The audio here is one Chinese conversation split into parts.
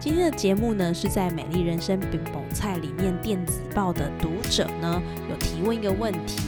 今天的节目呢，是在《美丽人生饼蹦菜》里面电子报的读者呢有提问一个问题。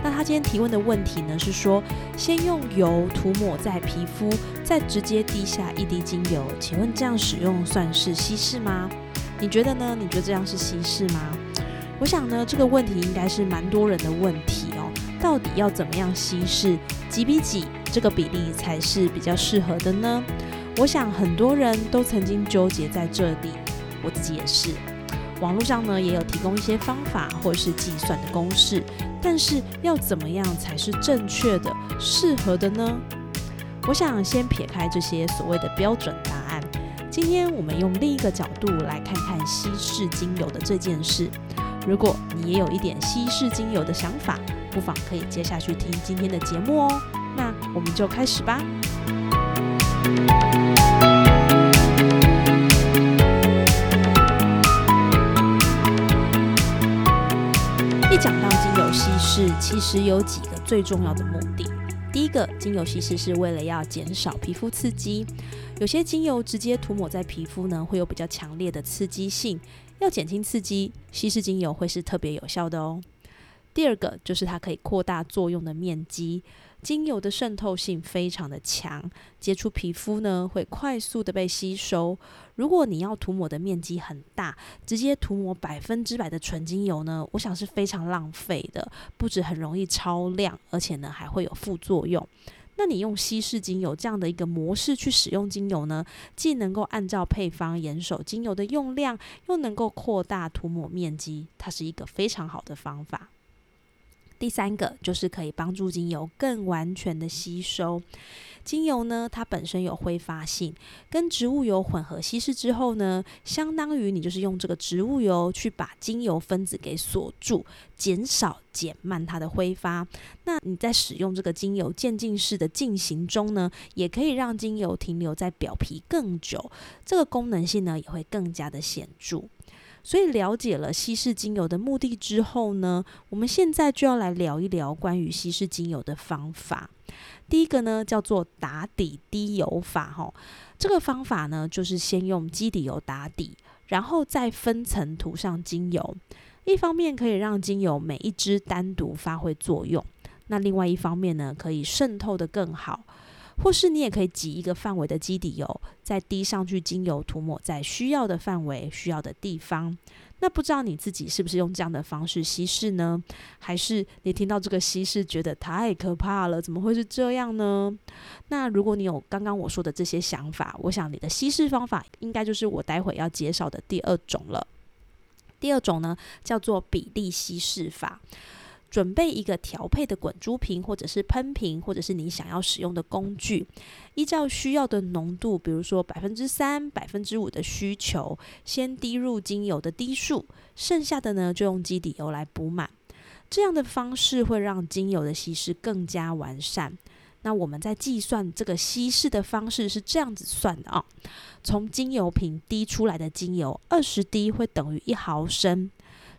那他今天提问的问题呢是说，先用油涂抹在皮肤，再直接滴下一滴精油，请问这样使用算是稀释吗？你觉得呢？你觉得这样是稀释吗？我想呢，这个问题应该是蛮多人的问题哦。到底要怎么样稀释，几比几这个比例才是比较适合的呢？我想很多人都曾经纠结在这里，我自己也是。网络上呢也有提供一些方法或是计算的公式，但是要怎么样才是正确的、适合的呢？我想先撇开这些所谓的标准答案，今天我们用另一个角度来看看稀释精油的这件事。如果你也有一点稀释精油的想法，不妨可以接下去听今天的节目哦。那我们就开始吧。一讲到精油稀释，其实有几个最重要的目的。第一个，精油稀释是为了要减少皮肤刺激，有些精油直接涂抹在皮肤呢，会有比较强烈的刺激性，要减轻刺激，稀释精油会是特别有效的哦。第二个就是它可以扩大作用的面积。精油的渗透性非常的强，接触皮肤呢会快速的被吸收。如果你要涂抹的面积很大，直接涂抹百分之百的纯精油呢，我想是非常浪费的，不止很容易超量，而且呢还会有副作用。那你用稀释精油这样的一个模式去使用精油呢，既能够按照配方严守精油的用量，又能够扩大涂抹面积，它是一个非常好的方法。第三个就是可以帮助精油更完全的吸收。精油呢，它本身有挥发性，跟植物油混合稀释之后呢，相当于你就是用这个植物油去把精油分子给锁住，减少减慢它的挥发。那你在使用这个精油渐进式的进行中呢，也可以让精油停留在表皮更久，这个功能性呢也会更加的显著。所以了解了稀释精油的目的之后呢，我们现在就要来聊一聊关于稀释精油的方法。第一个呢叫做打底滴油法，哈，这个方法呢就是先用基底油打底，然后再分层涂上精油。一方面可以让精油每一支单独发挥作用，那另外一方面呢可以渗透的更好。或是你也可以挤一个范围的基底油，再滴上去精油，涂抹在需要的范围、需要的地方。那不知道你自己是不是用这样的方式稀释呢？还是你听到这个稀释觉得太可怕了？怎么会是这样呢？那如果你有刚刚我说的这些想法，我想你的稀释方法应该就是我待会要介绍的第二种了。第二种呢，叫做比例稀释法。准备一个调配的滚珠瓶，或者是喷瓶，或者是你想要使用的工具，依照需要的浓度，比如说百分之三、百分之五的需求，先滴入精油的滴数，剩下的呢就用基底油来补满。这样的方式会让精油的稀释更加完善。那我们在计算这个稀释的方式是这样子算的啊，从精油瓶滴出来的精油二十滴会等于一毫升，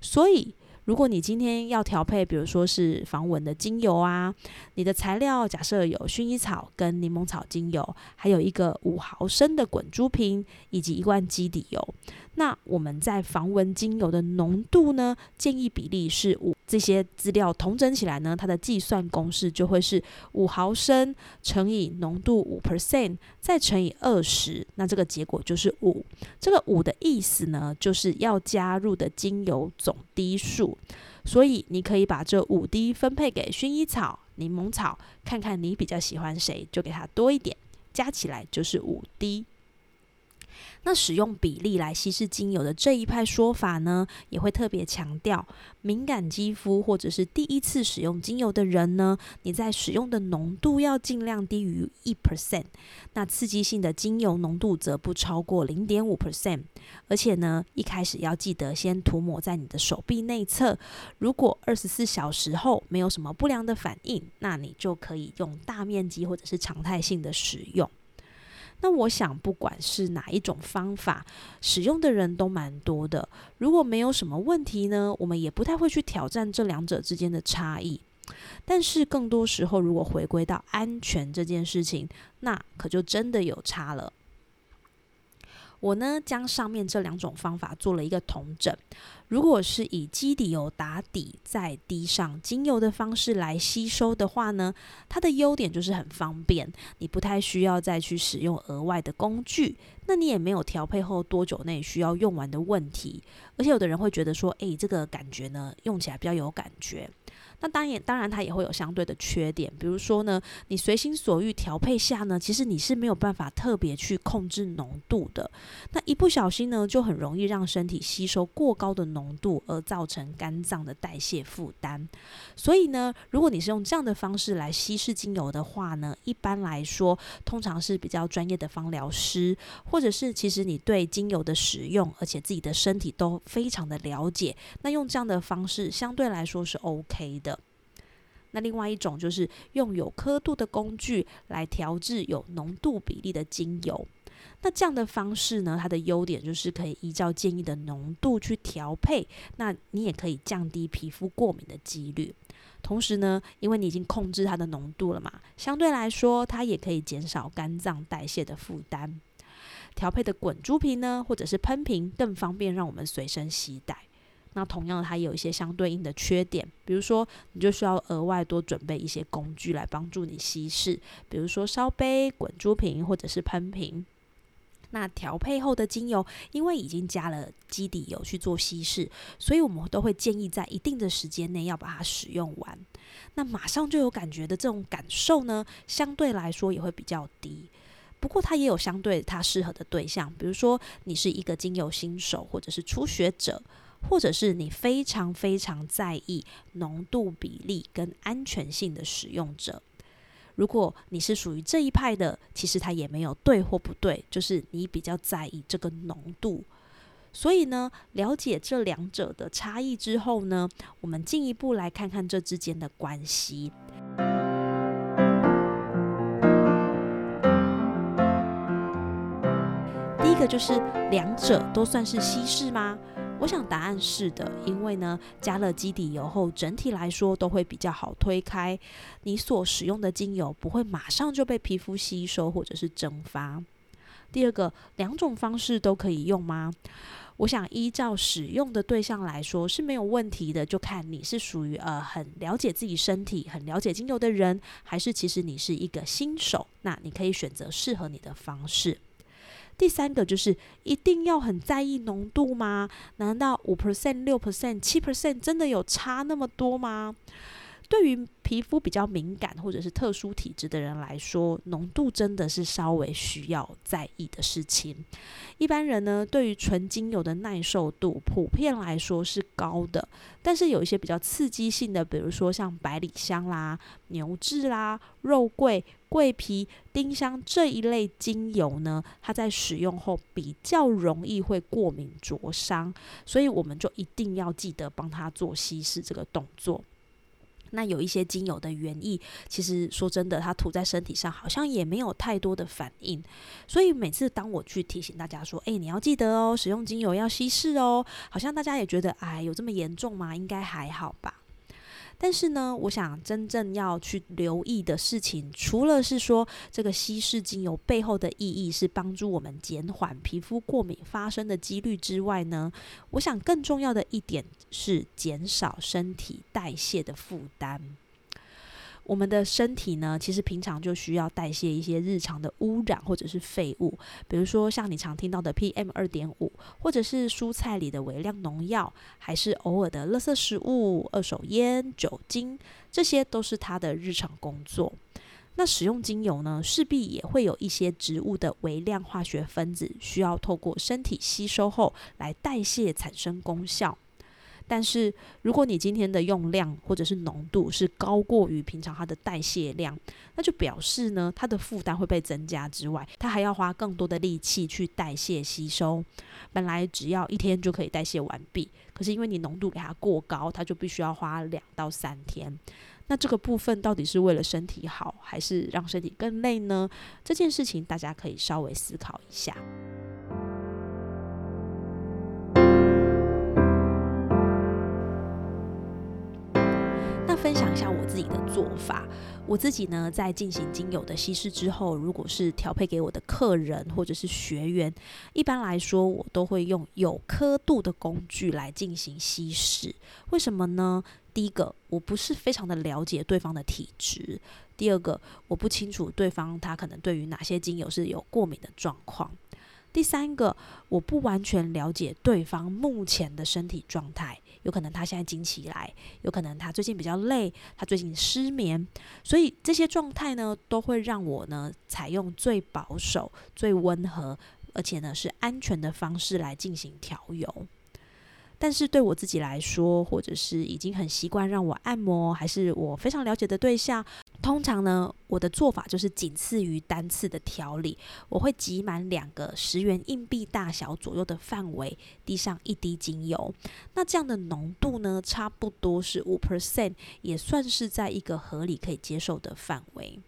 所以。如果你今天要调配，比如说是防蚊的精油啊，你的材料假设有薰衣草跟柠檬草精油，还有一个五毫升的滚珠瓶，以及一罐基底油。那我们在防蚊精油的浓度呢，建议比例是五。这些资料同整起来呢，它的计算公式就会是五毫升乘以浓度五 percent，再乘以二十，那这个结果就是五。这个五的意思呢，就是要加入的精油总滴数。所以你可以把这五滴分配给薰衣草、柠檬草，看看你比较喜欢谁，就给它多一点，加起来就是五滴。那使用比例来稀释精油的这一派说法呢，也会特别强调，敏感肌肤或者是第一次使用精油的人呢，你在使用的浓度要尽量低于一 percent，那刺激性的精油浓度则不超过零点五 percent，而且呢，一开始要记得先涂抹在你的手臂内侧，如果二十四小时后没有什么不良的反应，那你就可以用大面积或者是常态性的使用。那我想，不管是哪一种方法，使用的人都蛮多的。如果没有什么问题呢，我们也不太会去挑战这两者之间的差异。但是更多时候，如果回归到安全这件事情，那可就真的有差了。我呢，将上面这两种方法做了一个同整。如果是以基底油打底，再滴上精油的方式来吸收的话呢，它的优点就是很方便，你不太需要再去使用额外的工具，那你也没有调配后多久内需要用完的问题。而且有的人会觉得说，诶，这个感觉呢，用起来比较有感觉。那当然，当然它也会有相对的缺点，比如说呢，你随心所欲调配下呢，其实你是没有办法特别去控制浓度的。那一不小心呢，就很容易让身体吸收过高的浓度，而造成肝脏的代谢负担。所以呢，如果你是用这样的方式来稀释精油的话呢，一般来说，通常是比较专业的芳疗师，或者是其实你对精油的使用，而且自己的身体都非常的了解，那用这样的方式相对来说是 OK 的。那另外一种就是用有刻度的工具来调制有浓度比例的精油。那这样的方式呢，它的优点就是可以依照建议的浓度去调配。那你也可以降低皮肤过敏的几率。同时呢，因为你已经控制它的浓度了嘛，相对来说它也可以减少肝脏代谢的负担。调配的滚珠瓶呢，或者是喷瓶更方便让我们随身携带。那同样，它也有一些相对应的缺点，比如说，你就需要额外多准备一些工具来帮助你稀释，比如说烧杯、滚珠瓶或者是喷瓶。那调配后的精油，因为已经加了基底油去做稀释，所以我们都会建议在一定的时间内要把它使用完。那马上就有感觉的这种感受呢，相对来说也会比较低。不过它也有相对它适合的对象，比如说你是一个精油新手，或者是初学者。或者是你非常非常在意浓度比例跟安全性的使用者，如果你是属于这一派的，其实它也没有对或不对，就是你比较在意这个浓度。所以呢，了解这两者的差异之后呢，我们进一步来看看这之间的关系。第一个就是两者都算是稀释吗？我想答案是的，因为呢，加了基底油后，整体来说都会比较好推开。你所使用的精油不会马上就被皮肤吸收或者是蒸发。第二个，两种方式都可以用吗？我想依照使用的对象来说是没有问题的，就看你是属于呃很了解自己身体、很了解精油的人，还是其实你是一个新手，那你可以选择适合你的方式。第三个就是一定要很在意浓度吗？难道五 percent、六 percent、七 percent 真的有差那么多吗？对于皮肤比较敏感或者是特殊体质的人来说，浓度真的是稍微需要在意的事情。一般人呢，对于纯精油的耐受度普遍来说是高的，但是有一些比较刺激性的，比如说像百里香啦、牛至啦、肉桂、桂皮、丁香这一类精油呢，它在使用后比较容易会过敏灼伤，所以我们就一定要记得帮它做稀释这个动作。那有一些精油的原意，其实说真的，它涂在身体上好像也没有太多的反应。所以每次当我去提醒大家说：“诶，你要记得哦，使用精油要稀释哦。”好像大家也觉得：“哎，有这么严重吗？应该还好吧。”但是呢，我想真正要去留意的事情，除了是说这个稀释精油背后的意义是帮助我们减缓皮肤过敏发生的几率之外呢，我想更重要的一点是减少身体代谢的负担。我们的身体呢，其实平常就需要代谢一些日常的污染或者是废物，比如说像你常听到的 PM 二点五，或者是蔬菜里的微量农药，还是偶尔的垃圾食物、二手烟、酒精，这些都是它的日常工作。那使用精油呢，势必也会有一些植物的微量化学分子需要透过身体吸收后来代谢产生功效。但是，如果你今天的用量或者是浓度是高过于平常它的代谢量，那就表示呢，它的负担会被增加之外，它还要花更多的力气去代谢吸收。本来只要一天就可以代谢完毕，可是因为你浓度给它过高，它就必须要花两到三天。那这个部分到底是为了身体好，还是让身体更累呢？这件事情大家可以稍微思考一下。分享一下我自己的做法。我自己呢，在进行精油的稀释之后，如果是调配给我的客人或者是学员，一般来说我都会用有刻度的工具来进行稀释。为什么呢？第一个，我不是非常的了解对方的体质；第二个，我不清楚对方他可能对于哪些精油是有过敏的状况。第三个，我不完全了解对方目前的身体状态，有可能他现在经期来，有可能他最近比较累，他最近失眠，所以这些状态呢，都会让我呢采用最保守、最温和，而且呢是安全的方式来进行调油。但是对我自己来说，或者是已经很习惯让我按摩，还是我非常了解的对象。通常呢，我的做法就是仅次于单次的调理，我会挤满两个十元硬币大小左右的范围，滴上一滴精油。那这样的浓度呢，差不多是五 percent，也算是在一个合理可以接受的范围。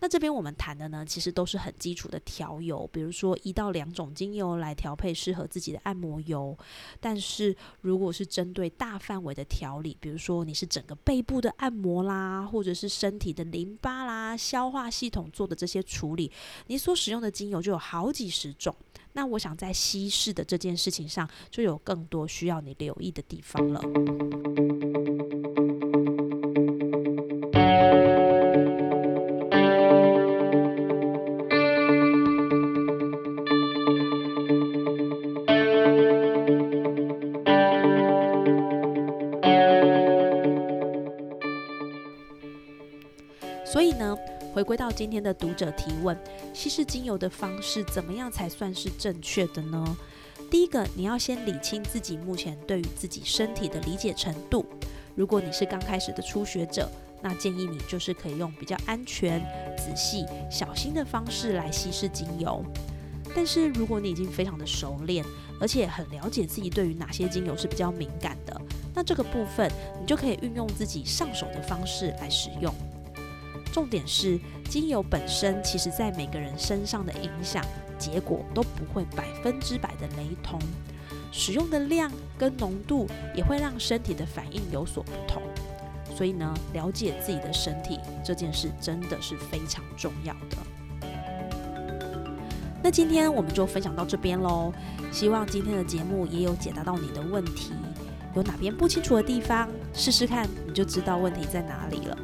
那这边我们谈的呢，其实都是很基础的调油，比如说一到两种精油来调配适合自己的按摩油。但是如果是针对大范围的调理，比如说你是整个背部的按摩啦，或者是身体的淋巴啦、消化系统做的这些处理，你所使用的精油就有好几十种。那我想在稀释的这件事情上，就有更多需要你留意的地方了。回归到今天的读者提问，稀释精油的方式怎么样才算是正确的呢？第一个，你要先理清自己目前对于自己身体的理解程度。如果你是刚开始的初学者，那建议你就是可以用比较安全、仔细、小心的方式来稀释精油。但是如果你已经非常的熟练，而且很了解自己对于哪些精油是比较敏感的，那这个部分你就可以运用自己上手的方式来使用。重点是，精油本身其实在每个人身上的影响结果都不会百分之百的雷同，使用的量跟浓度也会让身体的反应有所不同。所以呢，了解自己的身体这件事真的是非常重要的。那今天我们就分享到这边喽，希望今天的节目也有解答到你的问题。有哪边不清楚的地方，试试看你就知道问题在哪里了。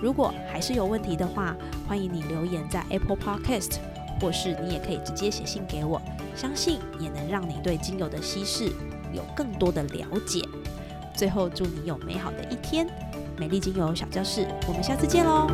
如果还是有问题的话，欢迎你留言在 Apple Podcast，或是你也可以直接写信给我，相信也能让你对精油的稀释有更多的了解。最后，祝你有美好的一天，美丽精油小教室，我们下次见喽。